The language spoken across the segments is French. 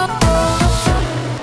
oh,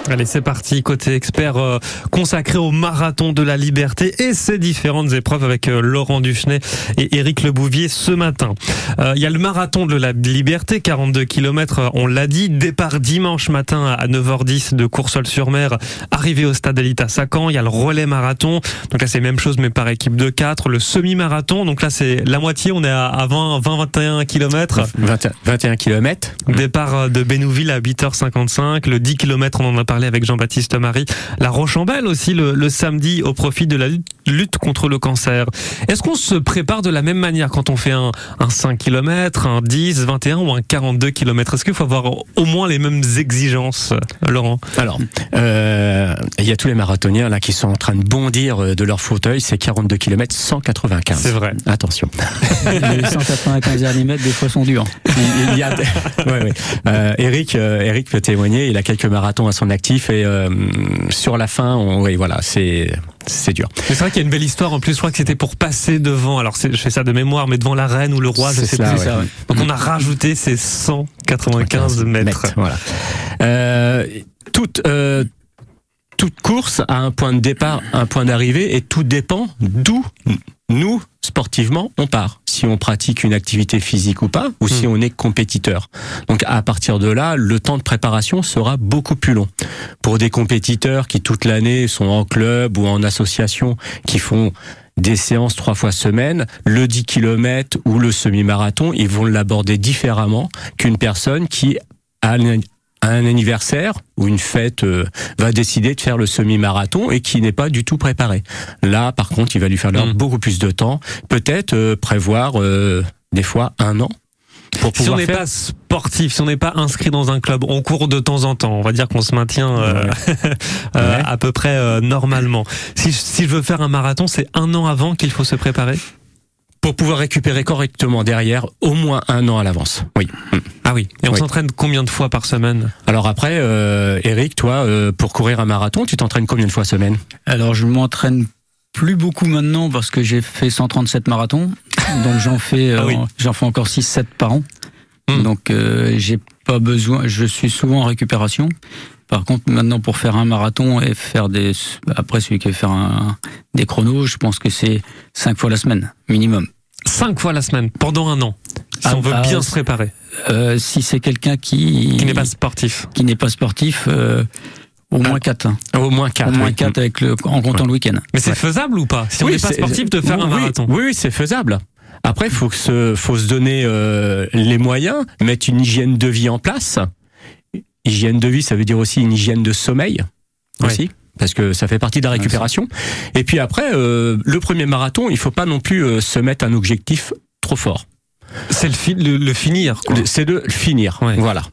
Allez, c'est parti. Côté expert euh, consacré au marathon de la liberté et ses différentes épreuves avec euh, Laurent Duchenet et Éric Lebouvier ce matin. Euh, Il y a le marathon de la liberté, 42 km, on l'a dit. Départ dimanche matin à 9h10 de Coursol-sur-Mer, arrivé au stade Elita Sacan. Il y a le relais marathon. Donc là, c'est même chose, mais par équipe de 4. Le semi-marathon. Donc là, c'est la moitié. On est à 20, 20 21 km. 21, 21 km. Départ de Bénouville à 8h55. Le 10 km, on en a parlé avec Jean-Baptiste Marie. La Rochambelle aussi le, le, samedi au profit de la lutte contre le cancer. Est-ce qu'on se prépare de la même manière quand on fait un, un 5 km, un 10, 21 ou un 42 km Est-ce qu'il faut avoir au moins les mêmes exigences, Laurent? Alors, euh, il y a tous les marathoniens là qui sont en train de bondir euh, de leur fauteuil. C'est 42 km 195. C'est vrai. Attention. les 195 derniers mètres, des fois, sont durs. Il y a, ouais, ouais. Euh, Eric, euh, Eric peut témoigner. Il a quelques marathons à son actif et euh, sur la fin, on, oui, voilà, c'est c'est dur. C'est vrai qu'il y a une belle histoire. En plus, je crois que c'était pour passer devant. Alors, je fais ça de mémoire, mais devant la reine ou le roi, je sais cela, plus. Ouais. Ça, ouais. Donc, on a rajouté ces 195 mètres. mètres voilà. Euh, toute euh, toute course a un point de départ, un point d'arrivée, et tout dépend d'où nous, sportivement, on part. Si on pratique une activité physique ou pas, ou si on est compétiteur. Donc à partir de là, le temps de préparation sera beaucoup plus long. Pour des compétiteurs qui toute l'année sont en club ou en association, qui font des séances trois fois semaine, le 10 km ou le semi-marathon, ils vont l'aborder différemment qu'une personne qui a un anniversaire ou une fête euh, va décider de faire le semi-marathon et qui n'est pas du tout préparé. Là, par contre, il va lui falloir mmh. beaucoup plus de temps. Peut-être euh, prévoir euh, des fois un an. Pour si on n'est pas sportif, si on n'est pas inscrit dans un club, on court de temps en temps. On va dire qu'on se maintient ouais. ouais. à peu près normalement. Si, si je veux faire un marathon, c'est un an avant qu'il faut se préparer? Pour pouvoir récupérer correctement derrière au moins un an à l'avance. Oui. Ah oui. Et on oui. s'entraîne combien de fois par semaine? Alors après, euh, Eric, toi, euh, pour courir un marathon, tu t'entraînes combien de fois semaine? Alors je m'entraîne plus beaucoup maintenant parce que j'ai fait 137 marathons, donc j'en fais, euh, ah oui. j'en fais encore 6-7 par an. Mmh. Donc euh, j'ai pas besoin, je suis souvent en récupération. Par contre, maintenant, pour faire un marathon et faire des. Après, celui qui veut faire un, des chronos, je pense que c'est cinq fois la semaine, minimum. Cinq fois la semaine, pendant un an, si ah, on veut ah, bien se préparer. Euh, si c'est quelqu'un qui. Qui n'est pas sportif. Qui n'est pas sportif. Euh, au moins 4. Hein. Au moins 4. Au moins 4 avec le, en comptant ouais. le week-end. Mais c'est ouais. faisable ou pas Si oui, on n'est pas sportif, de faire oui, un marathon Oui, oui c'est faisable. Après, faut, se, faut se donner euh, les moyens, mettre une hygiène de vie en place. Hygiène de vie, ça veut dire aussi une hygiène de sommeil aussi. Ouais. Parce que ça fait partie de la récupération. Et puis après, euh, le premier marathon, il faut pas non plus euh, se mettre un objectif trop fort. C'est le, fi le, le, finir. C'est de le finir. Ouais. Voilà.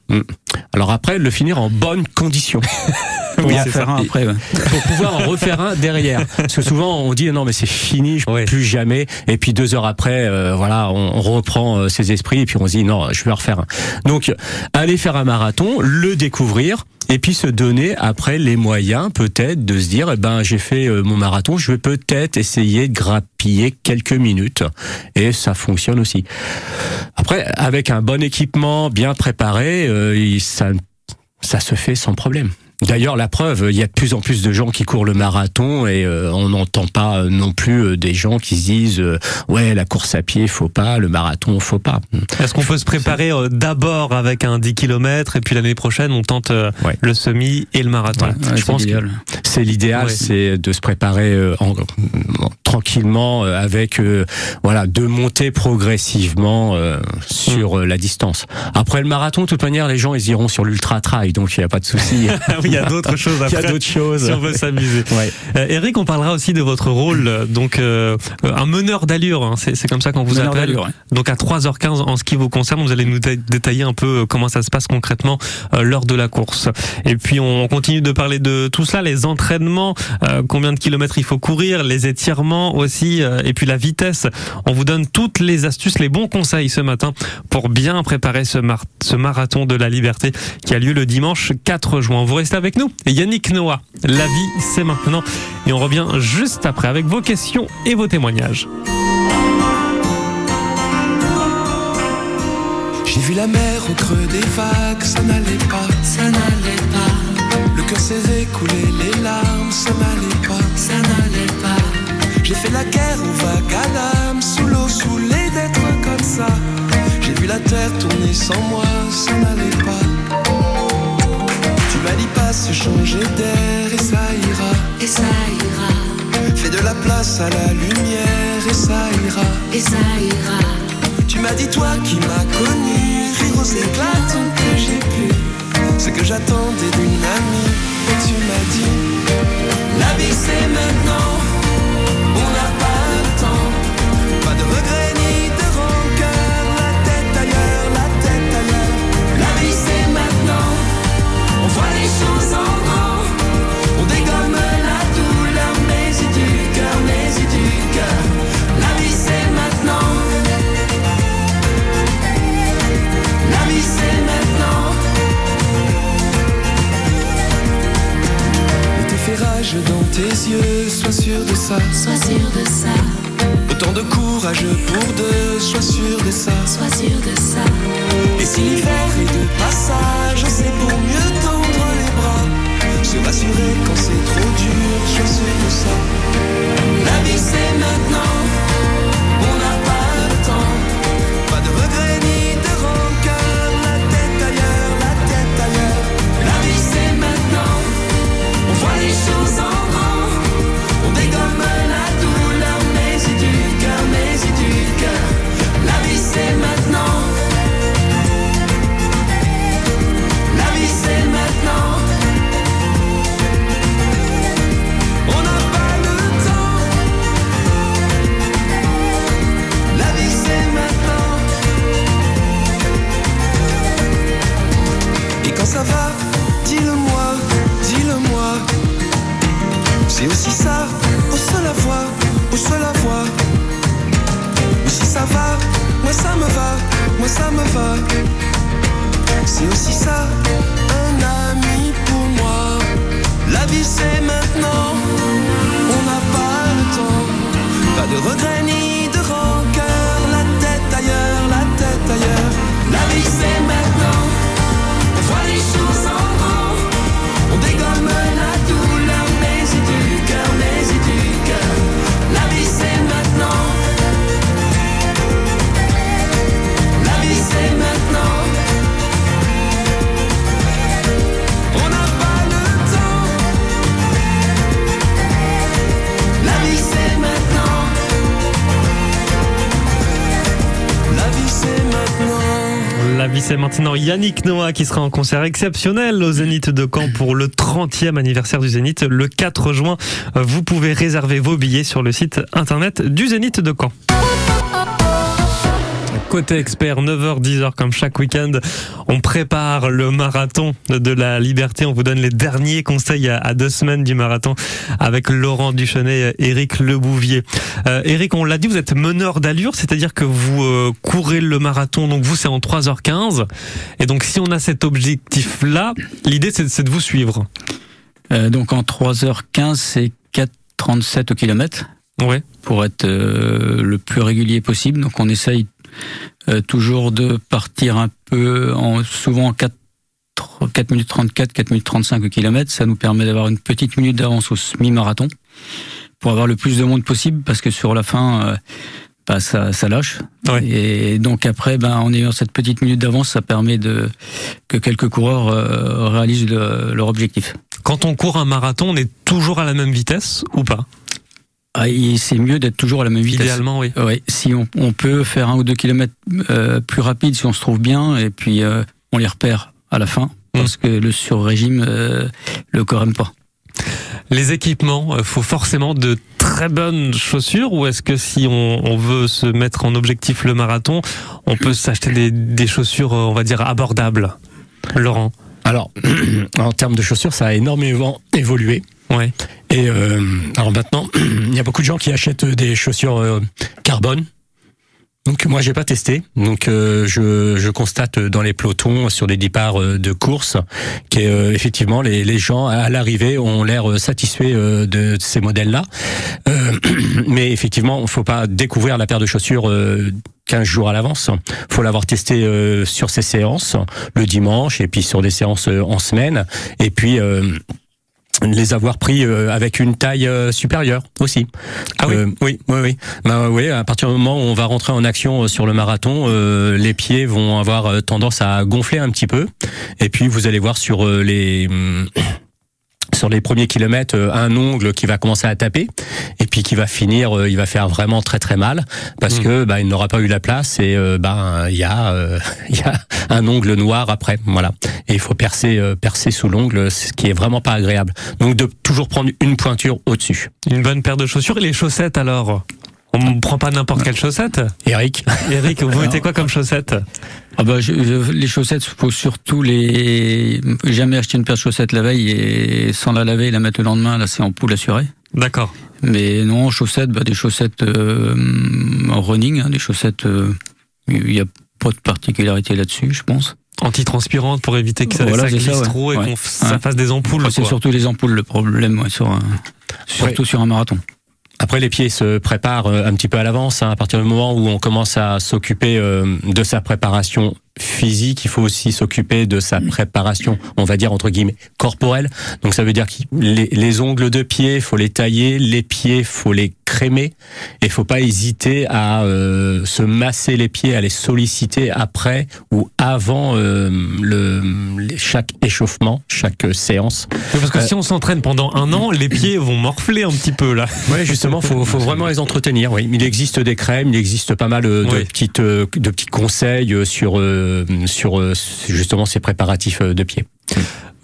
Alors après, le finir en bonne condition. oui, en faire un après. Ouais. Pour pouvoir en refaire un derrière. Parce que souvent, on dit non, mais c'est fini, je ne ouais. plus jamais. Et puis deux heures après, euh, voilà, on, on reprend euh, ses esprits et puis on se dit non, je vais en refaire un. Donc, aller faire un marathon, le découvrir, et puis se donner après les moyens peut-être de se dire eh ben j'ai fait euh, mon marathon je vais peut-être essayer de grappiller quelques minutes et ça fonctionne aussi après avec un bon équipement bien préparé ça ça se fait sans problème D'ailleurs, la preuve, il y a de plus en plus de gens qui courent le marathon et euh, on n'entend pas non plus euh, des gens qui se disent euh, ouais la course à pied faut pas, le marathon faut pas. Est-ce qu'on peut se préparer euh, d'abord avec un 10 km et puis l'année prochaine on tente euh, ouais. le semi et le marathon? Ouais, Je pense que c'est l'idéal, ouais. c'est de se préparer en, en, tranquillement avec voilà de monter progressivement sur mmh. la distance. Après le marathon, de toute manière, les gens ils iront sur l'ultra trail, donc il n'y a pas de souci. il y a d'autres choses après. Il y a d'autres choses. Si on veut s'amuser. Ouais. Euh, Eric, on parlera aussi de votre rôle, donc euh, un meneur d'allure, hein, c'est comme ça qu'on vous meneur appelle. Ouais. Donc à 3h15 en ce qui vous concerne, vous allez nous détailler un peu euh, comment ça se passe concrètement euh, lors de la course. Et puis on continue de parler de tout cela, les entraînements, euh, combien de kilomètres il faut courir, les étirements aussi, et puis la vitesse. On vous donne toutes les astuces, les bons conseils ce matin pour bien préparer ce, mar ce marathon de la liberté qui a lieu le dimanche 4 juin. Vous restez avec nous. Yannick Noah, la vie c'est maintenant. Et on revient juste après avec vos questions et vos témoignages. J'ai vu la mer au creux des vagues, ça n'allait pas, ça n'allait couler les larmes, ça n'allait pas, ça n'allait pas. J'ai fait la guerre aux vagues à l'âme, sous l'eau, saoulé d'être comme ça. J'ai vu la terre tourner sans moi, ça n'allait pas. Dit pas se changer d'air et ça ira, et ça ira. Fais de la place à la lumière et ça ira, et ça ira. Tu m'as dit toi qui m'as connu, rire aux éclats tant que j'ai pu. Ce que j'attendais d'une amie, et tu m'as dit, la vie c'est maintenant. Sois sûr de maintenant Yannick Noah qui sera en concert exceptionnel au Zénith de Caen pour le 30e anniversaire du Zénith le 4 juin. Vous pouvez réserver vos billets sur le site internet du Zénith de Caen. Côté expert, 9h, 10h comme chaque week-end, on prépare le marathon de la liberté. On vous donne les derniers conseils à, deux semaines du marathon avec Laurent Duchenet et Eric Lebouvier. Euh, Eric, on l'a dit, vous êtes meneur d'allure, c'est-à-dire que vous euh, courez le marathon, donc vous c'est en 3h15. Et donc si on a cet objectif-là, l'idée c'est de vous suivre. Euh, donc en 3h15, c'est 4,37 au kilomètre. Ouais. Pour être euh, le plus régulier possible. Donc on essaye euh, toujours de partir un peu, en, souvent en 4, 4 minutes 34, 4 minutes 35 au kilomètre. Ça nous permet d'avoir une petite minute d'avance au semi-marathon pour avoir le plus de monde possible parce que sur la fin, euh, bah, ça, ça lâche. Ouais. Et donc après, ben, en ayant cette petite minute d'avance, ça permet de que quelques coureurs euh, réalisent le, leur objectif. Quand on court un marathon, on est toujours à la même vitesse ou pas? Ah, c'est mieux d'être toujours à la même vitesse. Idéalement, oui. Ouais, si on, on, peut faire un ou deux kilomètres euh, plus rapide, si on se trouve bien, et puis euh, on les repère à la fin, parce que le sur-régime, euh, le corps aime pas. Les équipements, faut forcément de très bonnes chaussures ou est-ce que si on, on, veut se mettre en objectif le marathon, on peut s'acheter des, des chaussures, on va dire, abordables? Laurent? Alors, en termes de chaussures, ça a énormément évolué. Ouais. Et euh, alors maintenant, il y a beaucoup de gens qui achètent des chaussures euh, carbone. Donc moi j'ai pas testé, donc euh, je, je, constate dans les pelotons sur des départs de course que euh, effectivement les, les, gens à l'arrivée ont l'air satisfaits de, ces modèles-là, mais effectivement il faut pas découvrir la paire de chaussures 15 jours à l'avance. faut l'avoir testé sur ces séances le dimanche et puis sur des séances en semaine et puis les avoir pris avec une taille supérieure aussi. Ah oui. oui, oui, oui. Bah oui. À partir du moment où on va rentrer en action sur le marathon, les pieds vont avoir tendance à gonfler un petit peu, et puis vous allez voir sur les sur les premiers kilomètres euh, un ongle qui va commencer à taper et puis qui va finir euh, il va faire vraiment très très mal parce mmh. que bah, il n'aura pas eu la place et euh, ben il y a il y a un ongle noir après. Voilà. Et il faut percer percer sous l'ongle ce qui est vraiment pas agréable. Donc de toujours prendre une pointure au-dessus. Une bonne paire de chaussures et les chaussettes alors? On ne prend pas n'importe quelle chaussette Eric Eric, vous mettez quoi comme chaussette ah bah, Les chaussettes, faut surtout les... Jamais acheter une paire de chaussettes la veille et sans la laver et la mettre le lendemain, là c'est en poule assurée. D'accord. Mais non, chaussettes, bah, des chaussettes euh, en running, hein, des chaussettes... Euh, il n'y a pas de particularité là-dessus, je pense antitranspirantes pour éviter que ça, ça glisse trop et qu'on ça fasse des ampoules. C'est surtout les ampoules le problème, sur surtout sur un marathon. Après, les pieds se préparent euh, un petit peu à l'avance. Hein, à partir du moment où on commence à s'occuper euh, de sa préparation physique, il faut aussi s'occuper de sa préparation, on va dire entre guillemets, corporelle. Donc ça veut dire que les, les ongles de pied, faut les tailler, les pieds, faut les crémer, et faut pas hésiter à euh, se masser les pieds, à les solliciter après ou avant euh, le chaque échauffement, chaque séance. parce que si on s'entraîne pendant un an, les pieds vont morfler un petit peu là. Ouais, justement, faut, faut vraiment les entretenir. Oui, il existe des crèmes, il existe pas mal de petites de petits conseils sur euh, sur euh, justement ces préparatifs euh, de pied.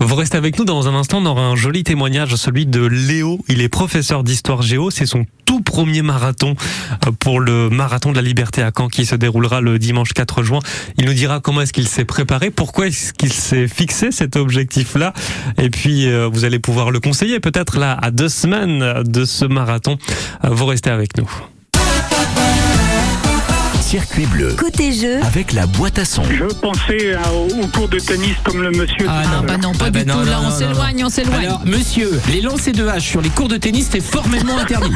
Vous restez avec nous dans un instant, on aura un joli témoignage, celui de Léo. Il est professeur d'histoire géo. C'est son tout premier marathon pour le marathon de la liberté à Caen qui se déroulera le dimanche 4 juin. Il nous dira comment est-ce qu'il s'est préparé, pourquoi est-ce qu'il s'est fixé cet objectif-là. Et puis, vous allez pouvoir le conseiller peut-être là à deux semaines de ce marathon. Vous restez avec nous. Circuit bleu. Côté jeu. Avec la boîte à son. Je pensais au cours de tennis comme le monsieur. Ah non, bah non, pas ah du bah tout. Là, on s'éloigne, on s'éloigne. Alors, monsieur, les lancers de hache sur les cours de tennis, c'est formellement interdit.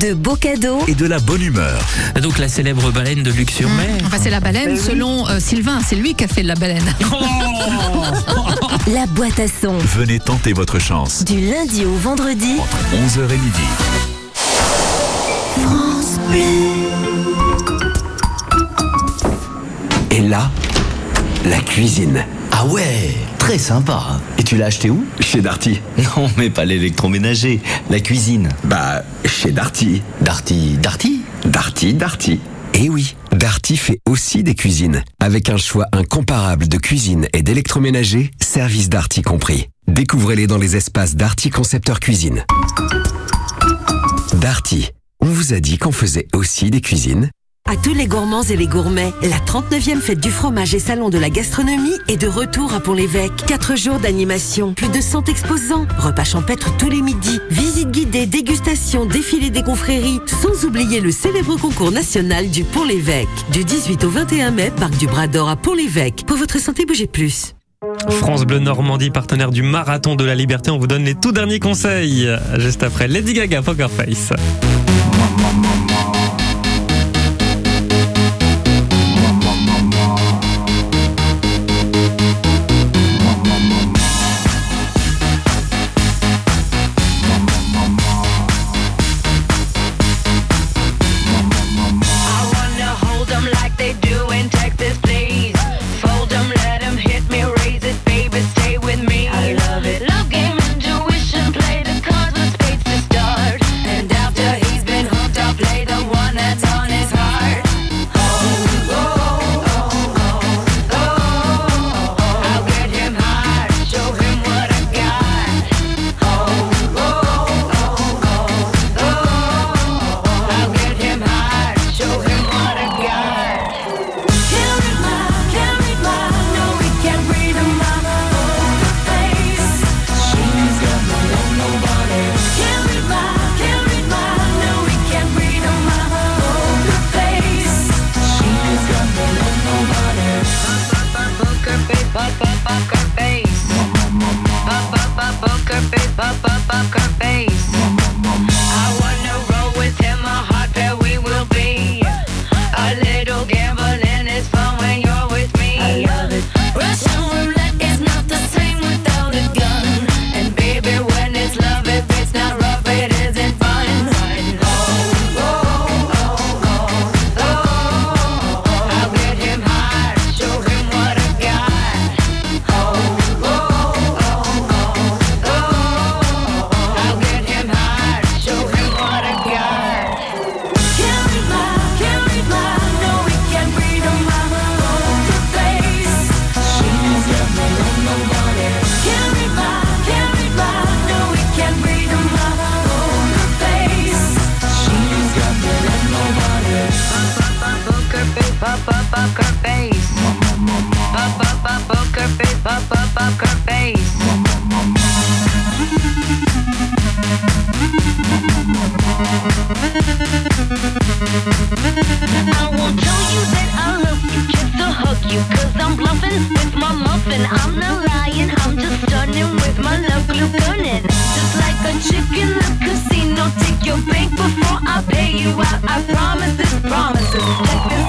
de beaux cadeaux. Et de la bonne humeur. Donc, la célèbre baleine de sur mer. Enfin, c'est la baleine selon euh, Sylvain. C'est lui qui a fait la baleine. Oh la boîte à son. Venez tenter votre chance. Du lundi au vendredi. Entre 11h et midi. France Bleu. Et là, la cuisine. Ah ouais, très sympa. Et tu l'as acheté où? Chez Darty. Non, mais pas l'électroménager, la cuisine. Bah, chez Darty. Darty, Darty? Darty, Darty. Eh oui, Darty fait aussi des cuisines. Avec un choix incomparable de cuisine et d'électroménager, service Darty compris. Découvrez-les dans les espaces Darty Concepteur Cuisine. Darty, on vous a dit qu'on faisait aussi des cuisines à tous les gourmands et les gourmets, la 39e fête du fromage et salon de la gastronomie est de retour à Pont-l'Évêque. 4 jours d'animation, plus de 100 exposants, repas champêtres tous les midis, visites guidées, dégustation, défilé des confréries, sans oublier le célèbre concours national du Pont-l'Évêque. Du 18 au 21 mai, parc du Bras d'Or à Pont-l'Évêque. Pour votre santé, bougez plus. France Bleu Normandie, partenaire du Marathon de la Liberté, on vous donne les tout derniers conseils. Juste après Lady Gaga Poker Face. like this.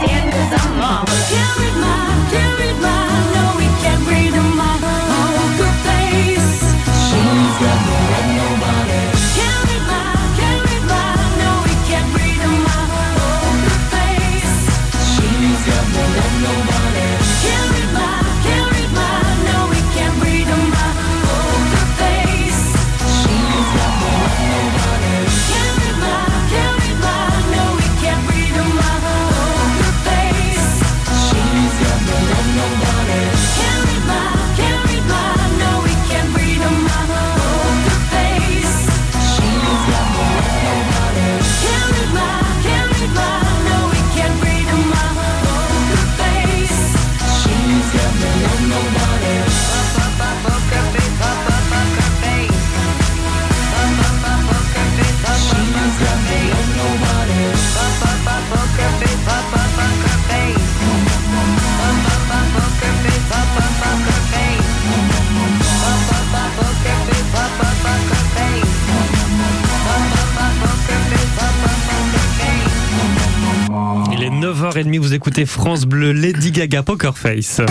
Écoutez France Bleu, Lady Gaga Poker Face. 9h,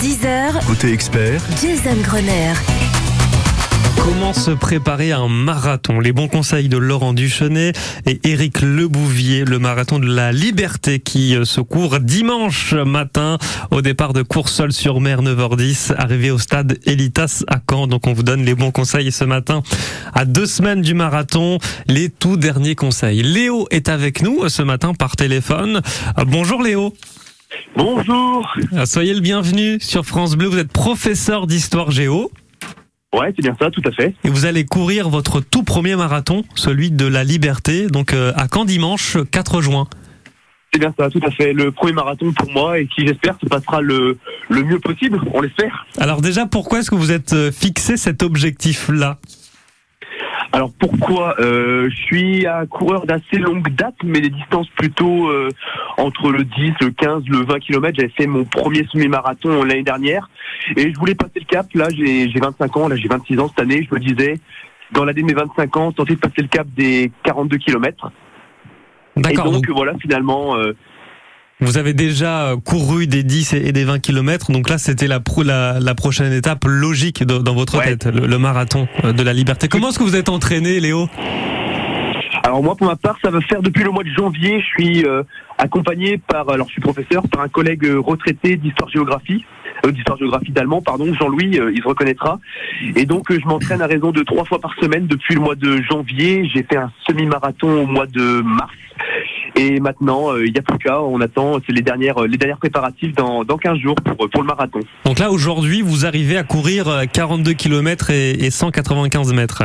10h, Côté expert, Jason Grenier. Comment se préparer à un marathon? Les bons conseils de Laurent Duchenet et Éric Lebouvier, le marathon de la liberté qui euh, se court dimanche matin au départ de Coursol-sur-Mer 9h10, arrivé au stade Elitas à Caen. Donc on vous donne les bons conseils ce matin à deux semaines du marathon, les tout derniers conseils. Léo est avec nous euh, ce matin par téléphone. Euh, Bonjour Léo. Bonjour. Soyez le bienvenu sur France Bleu. Vous êtes professeur d'histoire géo. Ouais, c'est bien ça, tout à fait. Et vous allez courir votre tout premier marathon, celui de la liberté, donc euh, à Caen dimanche 4 juin. C'est bien ça, tout à fait. Le premier marathon pour moi et qui j'espère se passera le, le mieux possible, on l'espère. Alors déjà, pourquoi est-ce que vous êtes euh, fixé cet objectif-là? Alors pourquoi euh, Je suis un coureur d'assez longue date, mais des distances plutôt euh, entre le 10, le 15, le 20 km. J'avais fait mon premier semi-marathon l'année dernière et je voulais passer le cap. Là, j'ai j'ai 25 ans, là j'ai 26 ans cette année. Je me disais, dans l'année de mes 25 ans, tenter de passer le cap des 42 km. Et donc- voilà, finalement, euh, Vous avez déjà euh, couru des 10 et des 20 km, donc là c'était la, pro- la, la prochaine étape logique de- dans votre Ouais. tête, le, le marathon euh, de la liberté. Comment est-ce que vous êtes entraîné, Léo? Alors moi, pour ma part, ça va faire depuis le mois de janvier. Je suis euh, accompagné par, alors je suis professeur, par un collègue retraité d'histoire-géographie, euh, d'histoire-géographie d'allemand, pardon, Jean-Louis, euh, il se reconnaîtra. Et donc, je m'entraîne à raison de trois fois par semaine depuis le mois de janvier. J'ai fait un semi-marathon au mois de mars. Et maintenant, euh, il n'y a plus qu'à, on attend, c'est les dernières, euh, les dernières préparatifs dans, dans 15 jours pour, pour le marathon. Donc là aujourd'hui vous arrivez à courir euh, 42 km et, et 195 mètres.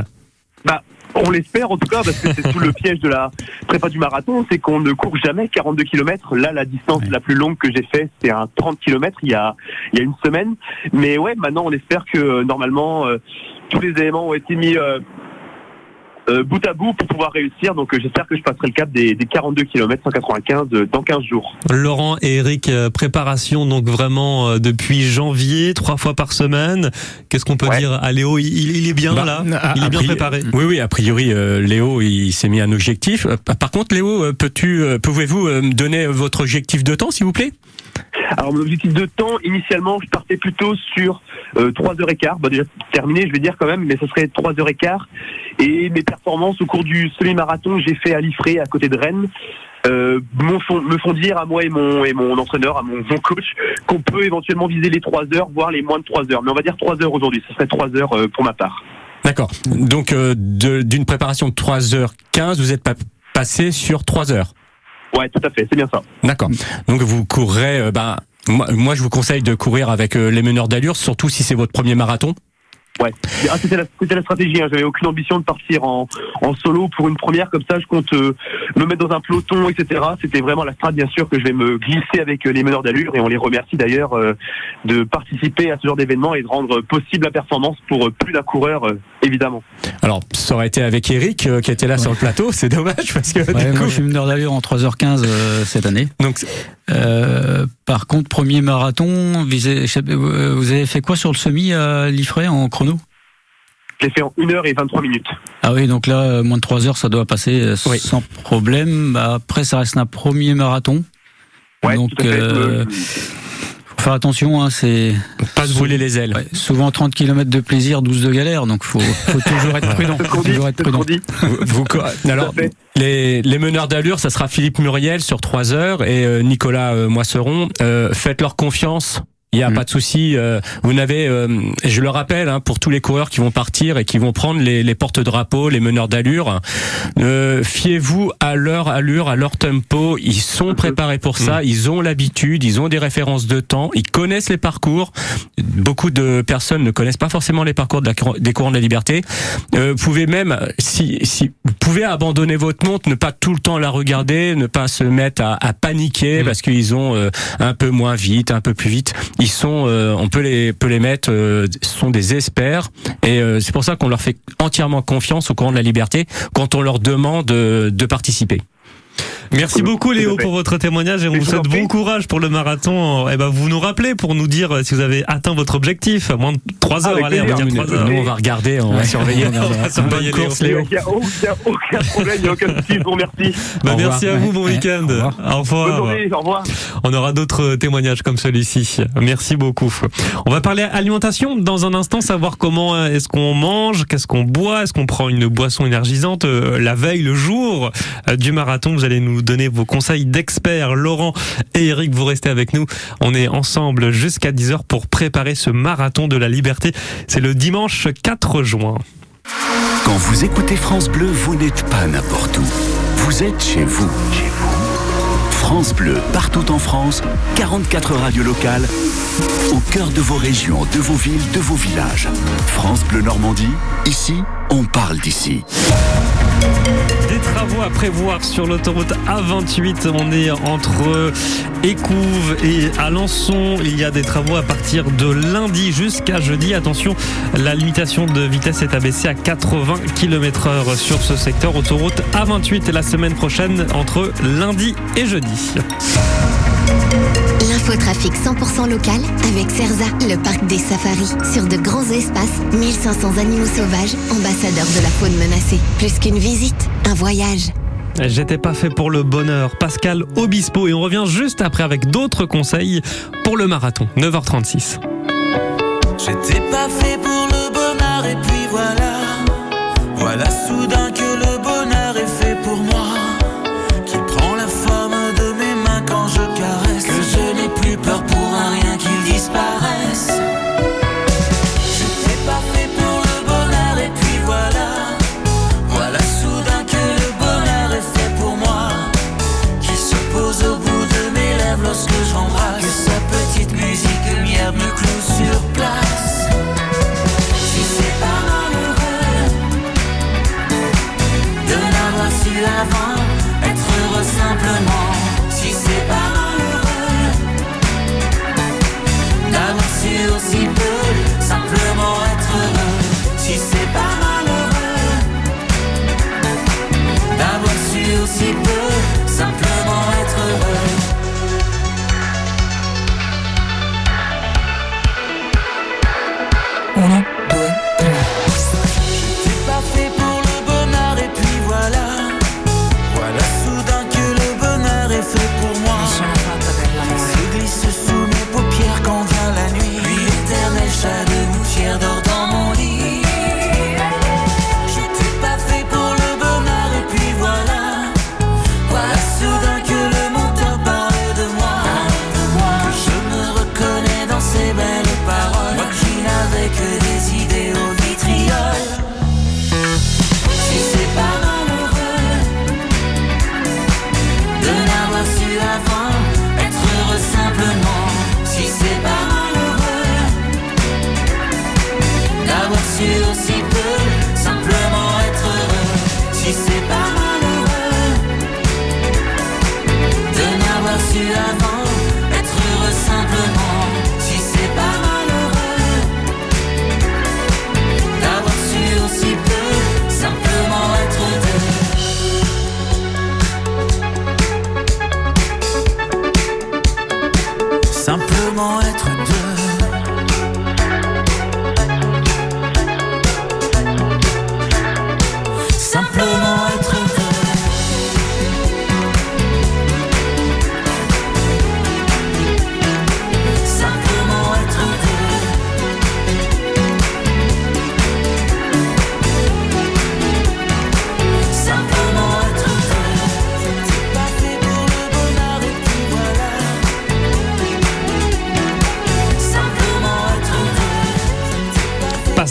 Bah, on l'espère en tout cas, parce que c'est tout le piège de la prépa du marathon, c'est qu'on ne court jamais 42 km. Là, la distance la plus longue que j'ai fait, c'est un 30 km il y a, il y a une semaine. Mais ouais, maintenant, on espère que euh, normalement, euh, tous les éléments ont été mis euh, euh, bout à bout pour pouvoir réussir. Donc, euh, j'espère que je passerai le cap des, des 42 km 195 euh, dans 15 jours. Laurent et Eric, euh, préparation donc vraiment euh, depuis janvier, trois fois par semaine. Qu'est-ce qu'on peut dire? À Léo il, il est bien Bah, là a- Il a est bien préparé Oui, oui, a priori, euh, Léo, il s'est mis un objectif. Euh, Par contre, Léo, euh, peux-tu, euh, pouvez-vous euh, me donner votre objectif de temps, s'il vous plaît? Alors mon objectif de temps, initialement, je partais plutôt sur euh, 3h15. Bah, déjà terminé, je vais dire quand même, mais ce serait 3h15. Et mes performances au cours du semi-marathon que j'ai fait à Liffré, à côté de Rennes, euh, me font dire à moi et mon, et mon entraîneur, à mon, mon coach, qu'on peut éventuellement viser les 3 heures, voire les moins de 3 heures. Mais on va dire 3 heures aujourd'hui, ce serait 3 heures euh, pour ma part. D'accord. Donc, euh, d'une préparation de 3h15, vous êtes pas passé sur 3 heures. Ouais, tout à fait, c'est bien ça. D'accord. Donc, vous courrez, euh, ben, moi, moi, je vous conseille de courir avec euh, les meneurs d'allure, surtout si c'est votre premier marathon. Ouais, ah, c'était la, c'était la stratégie. Hein. J'avais aucune ambition de partir en, en solo pour une première comme ça. Je compte euh, me mettre dans un peloton, etc. C'était vraiment la strat, bien sûr, que je vais me glisser avec euh, les meneurs d'allure et on les remercie d'ailleurs euh, de participer à ce genre d'événement et de rendre possible la performance pour euh, plus d'un coureur, euh, évidemment. Alors, ça aurait été avec Eric euh, qui était là sur le plateau. C'est dommage parce que Ouais, du moi, coup, je suis meneur d'allure en 3h15 euh, cette année. donc Euh, par contre, premier marathon, vous avez, fait quoi sur le semi à Liffrey en chrono? Je l'ai fait en 1 heure et 23 minutes. Ah oui, donc là, euh, moins de 3 heures, ça doit passer euh, Oui. sans problème. Bah, Après, ça reste un premier marathon. Ouais, donc, tout à fait. euh, Euh, faut faire attention, hein, c'est pas se brûler les ailes. ouais, souvent 30 km de plaisir, 12 de galère, donc faut, faut toujours être prudent. Faut toujours être prudent. Vous- vous alors, les, les meneurs d'allure, ça sera Philippe Muriel sur 3 heures et Nicolas Moisseron. Euh, faites leur confiance. Il n'y a Mm. pas de souci. euh, vous n'avez, euh, je le rappelle, hein, pour tous les coureurs qui vont partir et qui vont prendre les, les porte-drapeaux, les meneurs d'allure, euh, fiez-vous à leur allure, à leur tempo. Ils sont préparés pour ça. Ils ont l'habitude. Ils ont des références de temps. Ils connaissent les parcours. Beaucoup de personnes ne connaissent pas forcément les parcours de la, des courants de la liberté. Euh, vous pouvez même, si, si vous pouvez abandonner votre montre, ne pas tout le temps la regarder, ne pas se mettre à, à paniquer parce qu'ils ont euh, un peu moins vite, un peu plus vite. Ils sont, euh, on peut les peut les mettre, euh, sont des experts et euh, c'est pour ça qu'on leur fait entièrement confiance au courant de la liberté quand on leur demande de, de participer. Merci beaucoup Léo pour votre témoignage et on vous souhaite bon courage pour le marathon. Et ben vous nous rappelez pour nous dire euh, si vous avez atteint votre objectif. Moins de 3 heures, Avec allez, on va dire 3 heures. Nous on va regarder, on va surveiller. Léo. Il n'y a, aucun, problème, il n'y a aucun souci. Je vous remercie. Bah, merci revoir. à vous, bon Ouais. week-end. Au revoir. Au revoir. On aura d'autres témoignages comme celui-ci. Merci beaucoup. On va parler alimentation dans un instant, savoir comment euh, est-ce qu'on mange, qu'est-ce qu'on boit, est-ce qu'on prend une boisson énergisante euh, la veille, le jour du marathon. Vous allez nous donner vos conseils d'experts. Laurent et Eric, vous restez avec nous. On est ensemble jusqu'à 10h pour préparer ce marathon de la liberté. C'est le dimanche 4 juin. Quand vous écoutez France Bleu, vous n'êtes pas n'importe où. Vous êtes chez vous. Chez vous. France Bleu, partout en France, 44 radios locales, au cœur de vos régions, de vos villes, de vos villages. France Bleu Normandie, ici, on parle d'ici. Des travaux à prévoir sur l'autoroute A28. On est entre Écouves et Alençon. Il y a des travaux à partir de lundi jusqu'à jeudi. Attention, la limitation de vitesse est abaissée à 80 km heure sur ce secteur. Autoroute A28 la semaine prochaine entre lundi et jeudi. L'infotrafic 100% local avec Cerza, le parc des safaris. Sur de grands espaces, 1500 animaux sauvages, ambassadeurs de la faune menacée. Plus qu'une visite, un voyage. J'étais pas fait pour le bonheur. Pascal Obispo et on revient juste après avec d'autres conseils pour le marathon. 9h36. J'étais pas fait pour le bonheur et puis voilà Voilà soudain que le bonheur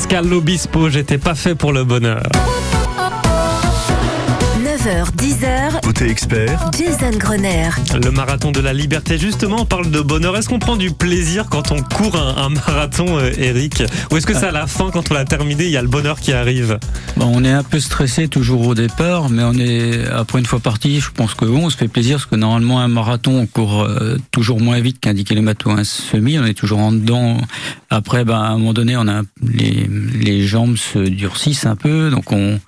Pascal Lobispo, j'étais pas fait pour le bonheur. 9h, 10h, Côté expert, Jason Grenier. Le marathon de la liberté, justement, on parle de bonheur. Est-ce qu'on prend du plaisir quand on court un, un marathon, euh, Eric Ou est-ce que c'est à la fin, quand on l'a terminé, il y a le bonheur qui arrive Bon, on est un peu stressé toujours au départ, mais on est après une fois parti, je pense que bon, on se fait plaisir parce que normalement un marathon on court euh, toujours moins vite qu'un 10 km ou un semi, on est toujours en dedans. Après, ben, à un moment donné, on a les, les jambes se durcissent un peu, donc on,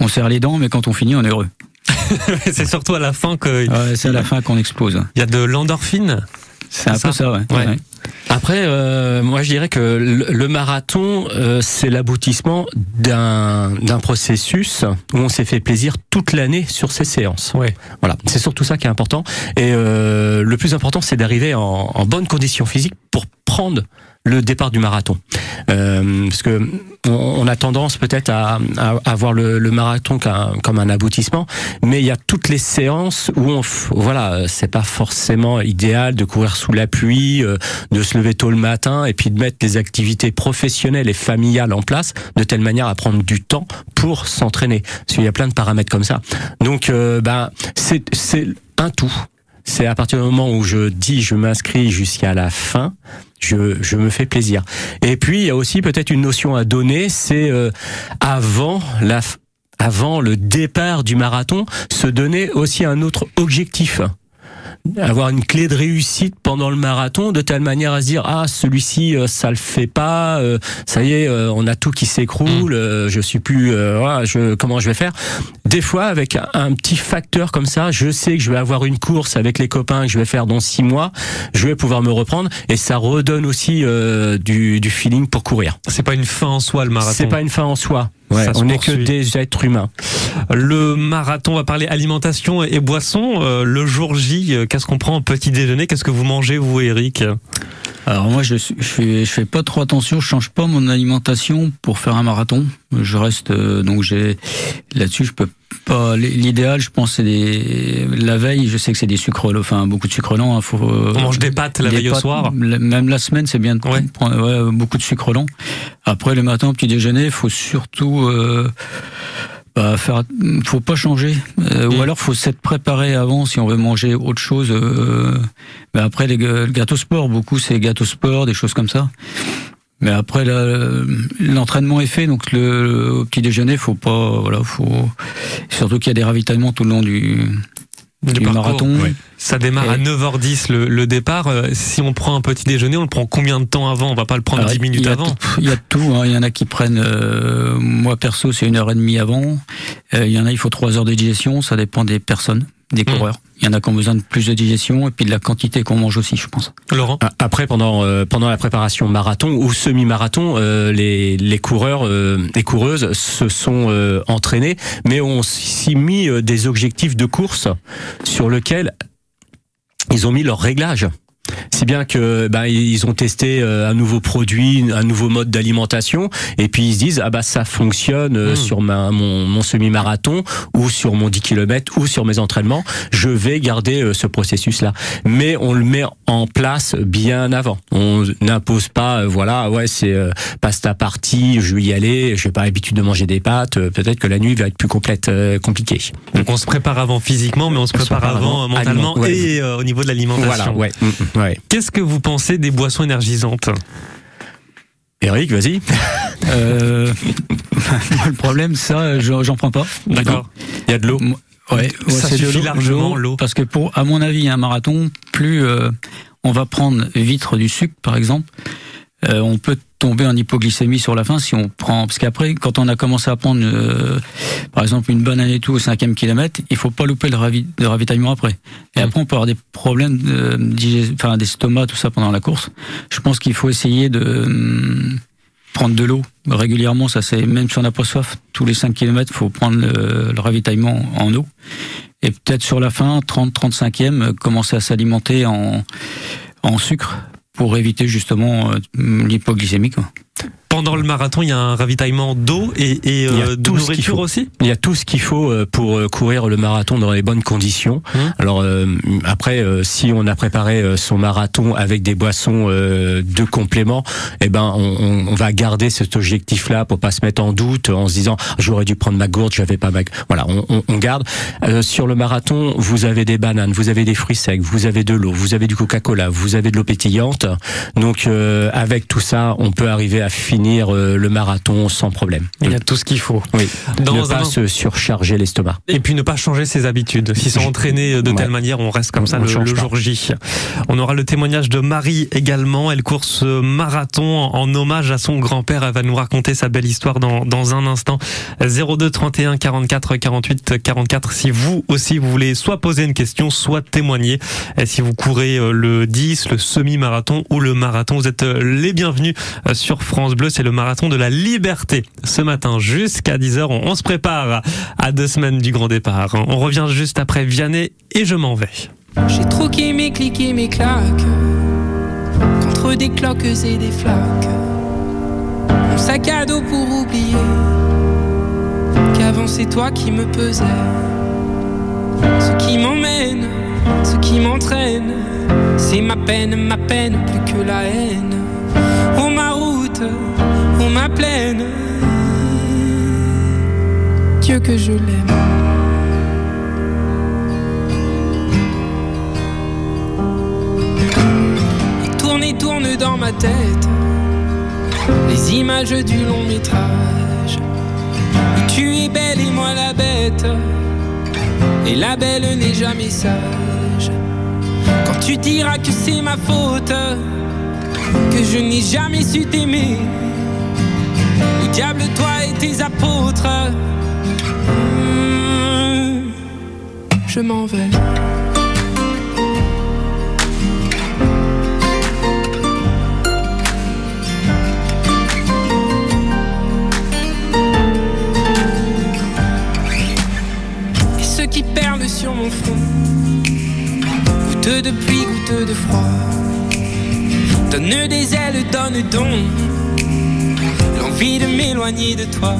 on serre les dents, mais quand on finit, on est heureux. c'est surtout à la fin que. Ouais, c'est à la fin qu'on explose. Il y a de l'endorphine. C'est un peu ça, ouais. Ouais. Ouais. Après, euh, moi je dirais que le, le marathon, euh, c'est l'aboutissement d'un d'un processus où on s'est fait plaisir toute l'année sur ces séances. Ouais. Voilà, c'est surtout ça qui est important. Et euh, le plus important, c'est d'arriver en, en bonne condition physique pour prendre le départ du marathon. Euh, parce que on, a tendance peut-être à, à, à voir le, le marathon comme, comme un aboutissement, mais il y a toutes les séances où on, voilà, c'est pas forcément idéal de courir sous la pluie, euh, de se lever tôt le matin et puis de mettre des activités professionnelles et familiales en place de telle manière à prendre du temps pour s'entraîner. Parce qu'il y a plein de paramètres comme ça. Donc, euh, ben, c'est un tout. C'est à partir du moment où je dis je m'inscris jusqu'à la fin, je, je me fais plaisir. Et puis il y a aussi peut-être une notion à donner, c'est euh, avant la avant le départ du marathon, se donner aussi un autre objectif avoir une clé de réussite pendant le marathon de telle manière à se dire ah celui-ci euh, ça le fait pas euh, ça y est euh, on a tout qui s'écroule euh, je suis plus euh, voilà, je comment je vais faire? Des fois avec un, un petit facteur comme ça je sais que je vais avoir une course avec les copains que je vais faire dans six mois je vais pouvoir me reprendre et ça redonne aussi euh, du, du feeling pour courir. C'est pas une fin en soi, le marathon. c'est pas une fin en soi Ouais, on n'est que des êtres humains Le marathon, on va parler alimentation et boisson. Euh, le jour J, euh, qu'est-ce qu'on prend en petit déjeuner? Qu'est-ce que vous mangez, vous, Eric? Alors moi, je, suis- je, fais, je fais pas trop attention, je change pas mon alimentation pour faire un marathon. Je reste euh, donc j'ai là-dessus, je peux pas. L'idéal, je pense, c'est des la veille. Je sais que c'est des sucres, lents, enfin beaucoup de sucres lents. hein, faut, euh, On mange des pâtes la des veille au soir Même la semaine, c'est bien de Ouais. prendre ouais, beaucoup de sucre lent. Après le matin, au petit déjeuner, faut surtout euh, bah, faire, faut pas changer, Euh, Mm. ou alors faut s'être préparé avant si on veut manger autre chose. Euh, mais après les ga- le gâteau sport, beaucoup c'est gâteau sport, des choses comme ça. Mais après la- l'entraînement est fait, donc le, au petit déjeuner, faut pas, voilà, faut surtout qu'il y a des ravitaillements tout le long du, du, marathon. Ça démarre à Et- 9h10 le, le départ. Euh, Si on prend un petit déjeuner, on le prend combien de temps avant? On va pas le prendre Alors, 10 minutes il y a avant. tout- Il y a tout. hein. Il y en a qui prennent. euh, moi perso, c'est une heure et demie avant. Euh, il y en a, il faut trois heures de digestion. Ça dépend des personnes, des coureurs. Il y en a qui ont besoin de plus de digestion et puis de la quantité qu'on mange aussi, je pense. Laurent A- Après, pendant euh, pendant la préparation marathon ou semi-marathon, euh, les les coureurs, euh, les coureuses se sont euh, entraînés, mais ont aussi mis euh, des objectifs de course sur lesquels ils ont mis leur réglage. Si bien que ben, ils ont testé euh, un nouveau produit, un nouveau mode d'alimentation, et puis ils se disent ah bah ça fonctionne euh, Mm. sur ma, mon, mon semi-marathon ou sur mon 10 km ou sur mes entraînements, je vais garder euh, ce processus-là. Mais on le met en place bien avant. On n'impose pas, voilà, ouais c'est euh, pasta party, je vais y aller, je n'ai pas l'habitude de manger des pâtes, peut-être que la nuit va être plus complète, euh, compliquée. Donc on se prépare avant physiquement, mais on se On se prépare avant avant, mentalement ouais. et euh, au niveau de l'alimentation. Voilà, ouais. Mm, mm, ouais. Qu'est-ce que vous pensez des boissons énergisantes Eric, vas-y. Euh, le problème, ça, j'en prends pas. D'accord. Il y a de l'eau. Ouais, ouais, Ça c'est de suffit l'eau, largement, l'eau. Parce que pour, à mon avis, un marathon, plus euh, on va prendre vitre du sucre, par exemple, euh, on peut tomber en hypoglycémie sur la fin si on prend. Parce qu'après, quand on a commencé à prendre, euh, par exemple, une banane et tout au cinquième kilomètre, il faut pas louper le, ravi- le ravitaillement après. Et après, on peut avoir des problèmes de enfin, d'estomac, tout ça pendant la course. Je pense qu'il faut essayer de hum, prendre de l'eau régulièrement. Ça, c'est même si on n'a pas soif, tous les 5 km, faut prendre le, le ravitaillement en eau. Et peut-être sur la fin, 30-35e, euh, commencer à s'alimenter en, en sucre pour éviter justement euh, l'hypoglycémie. Pendant le marathon, il y a un ravitaillement d'eau et, et, euh, de tout ce qu'il nourriture faut. aussi Il y a tout ce qu'il faut euh, pour euh, courir le marathon dans les bonnes conditions. Alors euh, après, euh, si on a préparé euh, son marathon avec des boissons euh, de complément, eh ben on, on- on va garder cet objectif-là pour pas se mettre en doute en se disant j'aurais dû prendre ma gourde, j'avais pas ma. Voilà, on, on- on garde. Euh, sur le marathon, vous avez des bananes, vous avez des fruits secs, vous avez de l'eau, vous avez du Coca-Cola, vous avez de l'eau pétillante. Donc euh, avec tout ça, on peut arriver à finir euh, le marathon sans problème. Il y a tout ce qu'il faut. Oui. Dans ne un- pas se surcharger l'estomac. Et puis ne pas changer ses habitudes. Si sont entraînés de telle Ouais. manière, on reste comme ça On le, jour J. On aura le témoignage de Marie également. Elle court ce marathon en hommage à son grand-père. Elle va nous raconter sa belle histoire dans, dans un instant. 02 31 44 48 44. Si vous aussi vous voulez soit poser une question, soit témoigner. Et si vous courez euh, le 10, le semi-marathon ou le marathon, vous êtes euh, les bienvenus sur France Bleu. C'est le marathon de la liberté. Ce matin jusqu'à 10h, on, on se prépare à deux semaines du grand départ. On revient juste après Vianney et je m'en vais. J'ai troqué mes clics et mes claques contre des cloques et des flaques. Mon sac à dos pour oublier qu'avant c'est toi qui me pesais. Ce qui m'emmène, ce qui m'entraîne, c'est ma peine, ma peine plus que la haine. Oh ma route, oh ma plaine, Dieu que je l'aime. Et tourne et tourne dans ma tête les images du long métrage. Tu es belle et moi la bête. Et la belle n'est jamais sage. Quand tu diras que c'est ma faute, que je n'ai jamais su t'aimer. Diable, toi et tes apôtres. Hmm, Je m'en vais. Et ceux qui perlent sur mon front, goutte de pluie, goutte de froid, donne des ailes, donne donc l'envie de m'éloigner de toi.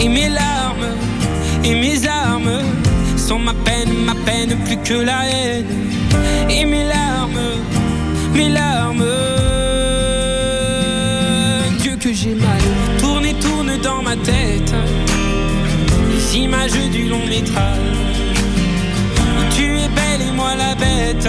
Et mes larmes, et mes armes sont ma peine, ma peine plus que la haine. Et mes larmes, mes larmes, Dieu que j'ai mal, tourne et tourne dans ma tête les images du long métrage. Tu es belle et moi la bête,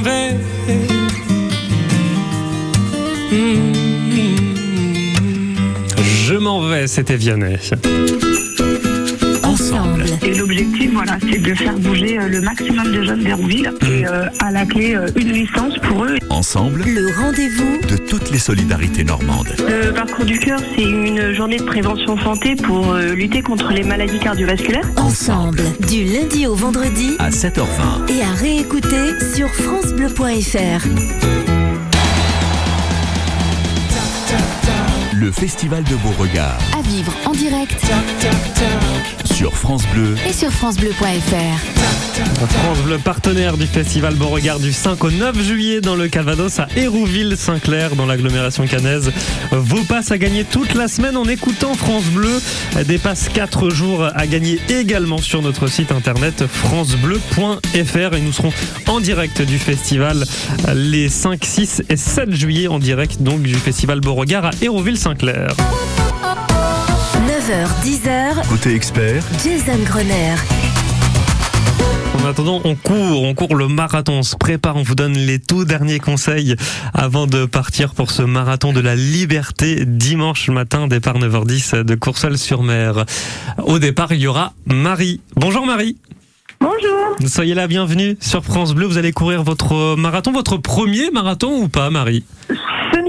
Vais Je m'en vais, c'était Vianney. L'objectif, voilà, c'est de faire bouger euh, le maximum de jeunes d'Hérouville et euh, à la clé euh, une licence pour eux. Ensemble, Le rendez-vous de toutes les solidarités normandes. Le parcours du cœur, c'est une journée de prévention santé pour euh, lutter contre les maladies cardiovasculaires. Ensemble. Du lundi au vendredi À 7h20. et à réécouter sur FranceBleu.fr. Le Festival de Beauregard À vivre en direct sur France Bleu. et sur FranceBleu.fr. France Bleu, partenaire du festival Beauregard du 5 au 9 juillet dans le Calvados à Hérouville-Saint-Clair dans l'agglomération cannaise. Vos passes à gagner toute la semaine en écoutant France Bleu. Des passes 4 jours à gagner également sur notre site internet francebleu.fr et nous serons en direct du festival les 5, 6 et 7 juillet en direct donc du festival Beauregard à Hérouville-Saint-Clair. 9h, 10h, Côté expert, Jason Grenier. En attendant, on court, on court le marathon, on se prépare, on vous donne les tout derniers conseils avant de partir pour ce marathon de la liberté dimanche matin, départ 9h10 de Courseul-sur-Mer. Au départ, il y aura Marie. Bonjour Marie. Bonjour. Soyez la bienvenue sur France Bleu. Vous allez courir votre marathon, votre premier marathon ou pas, Marie?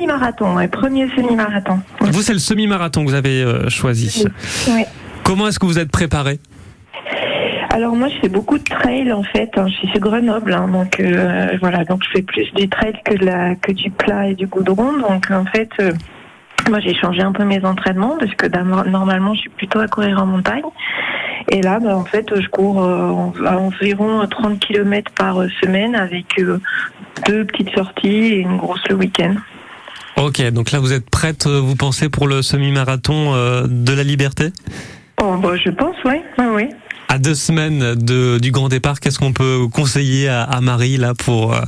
Semi-marathon, ouais, premier semi-marathon. Vous, c'est le semi-marathon que vous avez euh, choisi. Oui. Comment est-ce que vous êtes préparé? Alors moi, je fais beaucoup de trail en fait. hein. Je suis sur Grenoble, hein, donc euh, voilà, donc je fais plus du trail que de la que du plat et du goudron. Donc en fait, euh, moi j'ai changé un peu mes entraînements parce que d'abord, normalement, je suis plutôt à courir en montagne. Et là, bah, en fait, je cours euh, à environ 30 km par semaine avec deux petites sorties et une grosse le week-end. Ok, donc là vous êtes prête, euh, vous pensez, pour le semi-marathon euh, de la liberté? Oh, bah, je pense, oui, oui, oui. À deux semaines de, du grand départ, qu'est-ce qu'on peut conseiller à, à Marie là pour, euh,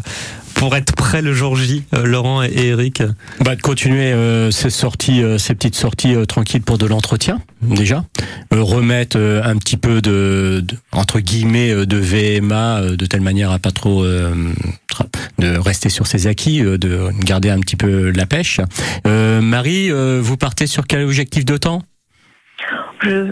pour être prêt le jour J, euh, Laurent et, Eric Bah, de continuer euh, ces sorties, euh, ces petites sorties tranquilles pour de l'entretien déjà, remettre un petit peu de, de- entre guillemets de VMA de telle manière à pas trop de rester sur ses acquis, de garder un petit peu la pêche. Euh, Marie, euh, vous partez sur quel objectif de temps?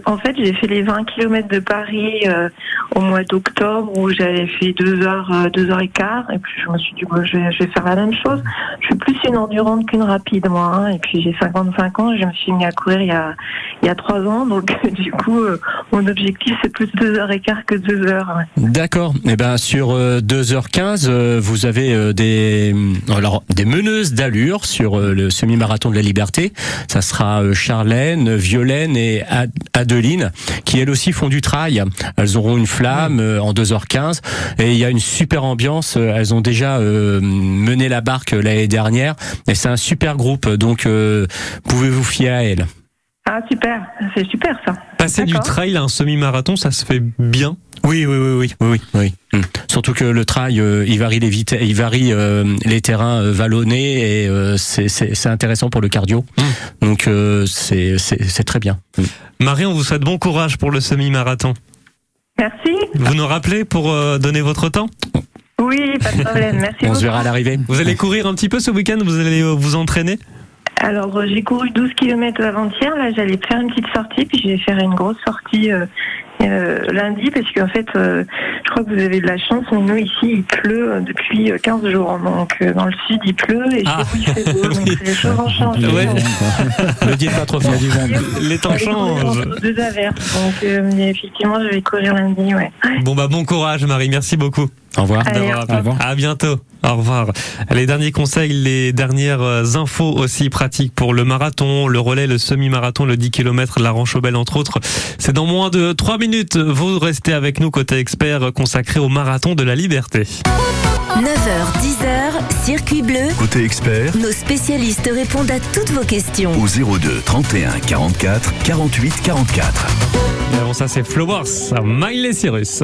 En fait, j'ai fait les 20 km de Paris euh, au mois d'octobre où j'avais fait 2 heures, euh, deux heures et quart. Et puis je me suis dit, bon, je, vais, je vais faire la même chose. Je suis plus une endurante qu'une rapide, moi. hein. Et puis j'ai 55 ans. Je me suis mis à courir il y a, il y a 3 ans. Donc du coup, euh, mon objectif, c'est plus 2 heures et quart que 2 heures. ouais. D'accord. Eh ben sur euh, 2h15, euh, vous avez euh, des alors des meneuses d'allure sur euh, le semi-marathon de la liberté. Ça sera euh, Charlène, Violaine et Ad- Adeline qui elles aussi font du trail. Elles auront une flamme euh, en 2h15 et il y a une super ambiance. Euh, Elles ont déjà euh, mené la barque euh, l'année dernière et c'est un super groupe. Donc euh, pouvez vous fier à elles? Ah, super. C'est super, ça. Passer du trail à un semi-marathon, ça se fait bien? Oui, oui, oui, oui, oui, oui. Hmm. Surtout que le trail, euh, il varie les vitesses, il varie euh, les terrains euh, vallonnés et euh, c'est- intéressant pour le cardio. Donc euh, c'est très bien. Hmm. Marie, on vous souhaite bon courage pour le semi-marathon. Merci. Vous nous rappelez pour euh, donner votre temps? Oui, pas de problème. Merci On beaucoup. se verra à l'arrivée. Vous allez courir un petit peu ce week-end? Vous allez euh, vous entraîner? Alors, euh, j'ai couru 12 km avant-hier. Là, j'allais faire une petite sortie, puis je vais faire une grosse sortie euh, euh, lundi, parce qu'en fait, euh, je crois que vous avez de la chance, mais nous, ici, il pleut euh, depuis euh, 15 jours. Donc, euh, dans le sud, il pleut, et Ah. chez vous, il fait beau. Donc, les choses ont changé. Ouais. Ne dites pas trop fort. Les temps changent. deux averses. Donc, euh, mais effectivement, je vais courir lundi, ouais. Bon bah bon courage Marie, merci beaucoup. Au revoir. Allez, D'avoir au appelé. revoir. À bientôt. Au revoir. Les derniers conseils, les dernières euh, infos aussi pratiques pour le marathon, le relais, le semi-marathon, le 10 km, la Ranchobel entre autres. C'est dans moins de 3 minutes. Vous restez avec nous côté expert consacré au marathon de la liberté. 9h, 10h, Circuit Bleu. Côté expert, Nos spécialistes répondent à toutes vos questions. au 02 31 44 48 44. Et avant ça, c'est Flowers, Miley Cyrus.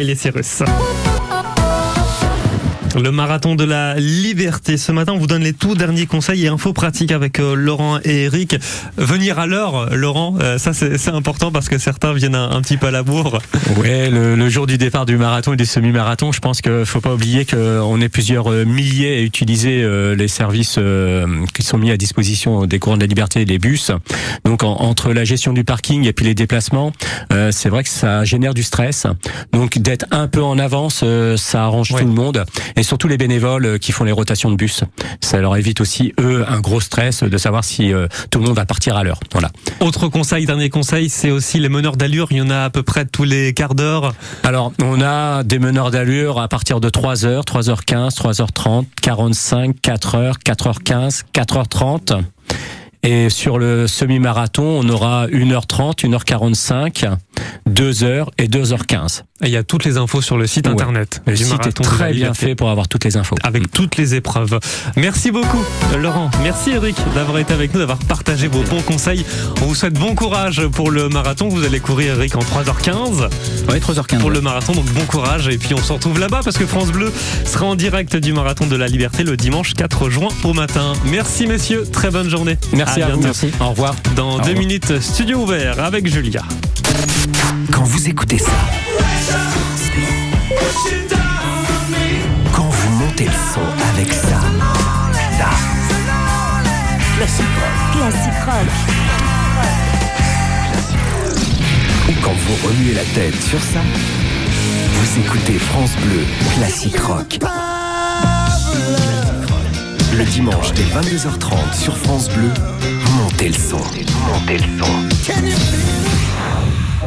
Smiley Cyrus. Le marathon de la liberté. Ce matin, on vous donne les tout derniers conseils et infos pratiques avec euh, Laurent et Eric. Venir à l'heure, Laurent, euh, ça c'est important parce que certains viennent un, un petit peu à la bourre. Ouais, le, le jour du départ du marathon et des semi-marathons, je pense qu'il faut pas oublier qu'on est plusieurs euh, milliers à utiliser les services qui sont mis à disposition des courants de la liberté et les bus. Donc en- entre la gestion du parking et puis les déplacements, euh, c'est vrai que ça génère du stress. Donc d'être un peu en avance, ça arrange tout le monde et surtout les bénévoles euh, qui font les rotations de bus. Ça leur évite aussi eux un gros stress de savoir si euh, tout le monde va partir à l'heure. Voilà. Autre conseil, dernier conseil, c'est aussi les meneurs d'allure. Il y en a à peu près tous les quarts d'heure. Alors, on a des meneurs d'allure à partir de 3h, 3h15, 3h30, 45, 4h, 4h15, 4h30. Et sur le semi-marathon, on aura 1h30, 1h45, 2h et 2h15. Et il y a toutes les infos sur le site Ouais. internet. Le du site est marathon très bien fait pour avoir toutes les infos. Avec toutes les épreuves. Merci beaucoup, Laurent. Merci, Eric, d'avoir été avec nous, d'avoir partagé vos bons conseils. On vous souhaite bon courage pour le marathon. Vous allez courir, Eric, en 3h15. Oui, 3h15. Pour le marathon, donc bon courage. Et puis on se retrouve là-bas parce que France Bleu sera en direct du marathon de la liberté le dimanche 4 juin au matin. Merci, messieurs. Très bonne journée. Merci à vous. bientôt. Merci. Au revoir. Dans Au deux revoir. minutes, studio ouvert avec Julia. Quand vous écoutez ça, quand vous montez le son avec ça, ça, classique rock, Classique rock. ou quand vous remuez la tête sur ça, vous écoutez France Bleu Classique Rock. Le dimanche dès 22h30 sur France Bleu, montez le son. Montez le son.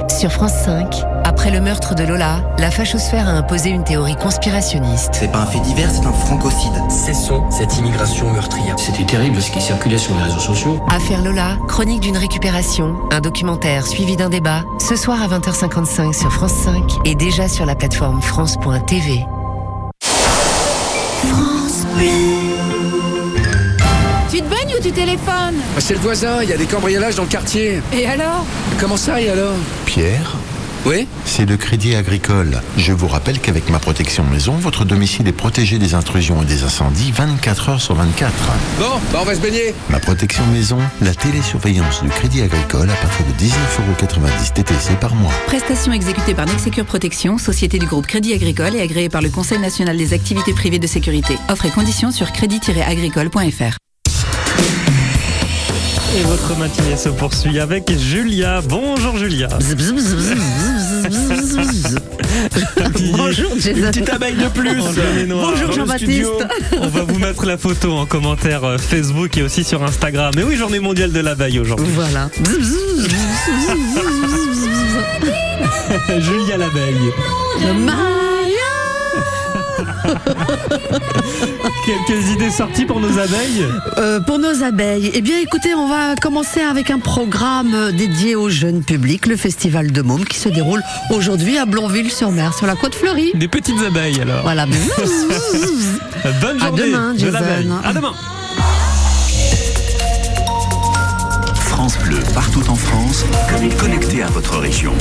Sur France 5, après le meurtre de Lola, la fachosphère a imposé une théorie conspirationniste. C'est pas un fait divers, c'est un francocide. Cessons cette immigration meurtrière. C'était terrible ce qui circulait sur les réseaux sociaux. Affaire Lola, chronique d'une récupération, un documentaire suivi d'un débat, ce soir à 20h55 sur France 5 et déjà sur la plateforme France.tv. France baignes ou tu téléphones Bah, C'est le voisin, il y a des cambriolages dans le quartier. Et alors? Comment ça et alors? Pierre? Oui? C'est le Crédit Agricole. Je vous rappelle qu'avec ma protection maison, votre domicile est protégé des intrusions et des incendies 24 heures sur 24. Bon, bah on va se baigner. Ma protection maison, la télésurveillance du Crédit Agricole à partir de 19,90€ TTC par mois. Prestation exécutée par Nexecure Protection, société du groupe Crédit Agricole et agréée par le Conseil national des activités privées de sécurité. Offre et conditions sur crédit-agricole.fr. Et votre matinée se poursuit avec Julia. Bonjour Julia. Bonjour Jason. Une petite abeille de plus. Bonjour Jean-Baptiste. On va vous mettre la photo en commentaire euh, Facebook et aussi sur Instagram. Mais oui, journée mondiale de l'abeille aujourd'hui. Voilà. Julia l'abeille. Quelques idées sorties pour nos abeilles Euh, pour nos abeilles, eh bien écoutez, on va commencer avec un programme dédié au jeune public, le Festival de Môme qui se déroule aujourd'hui à Blonville-sur-Mer, sur la côte fleurie. Des petites abeilles alors. Voilà. Bonne À journée demain, de Jason. À demain. France Bleu, partout en France, connecté à votre région.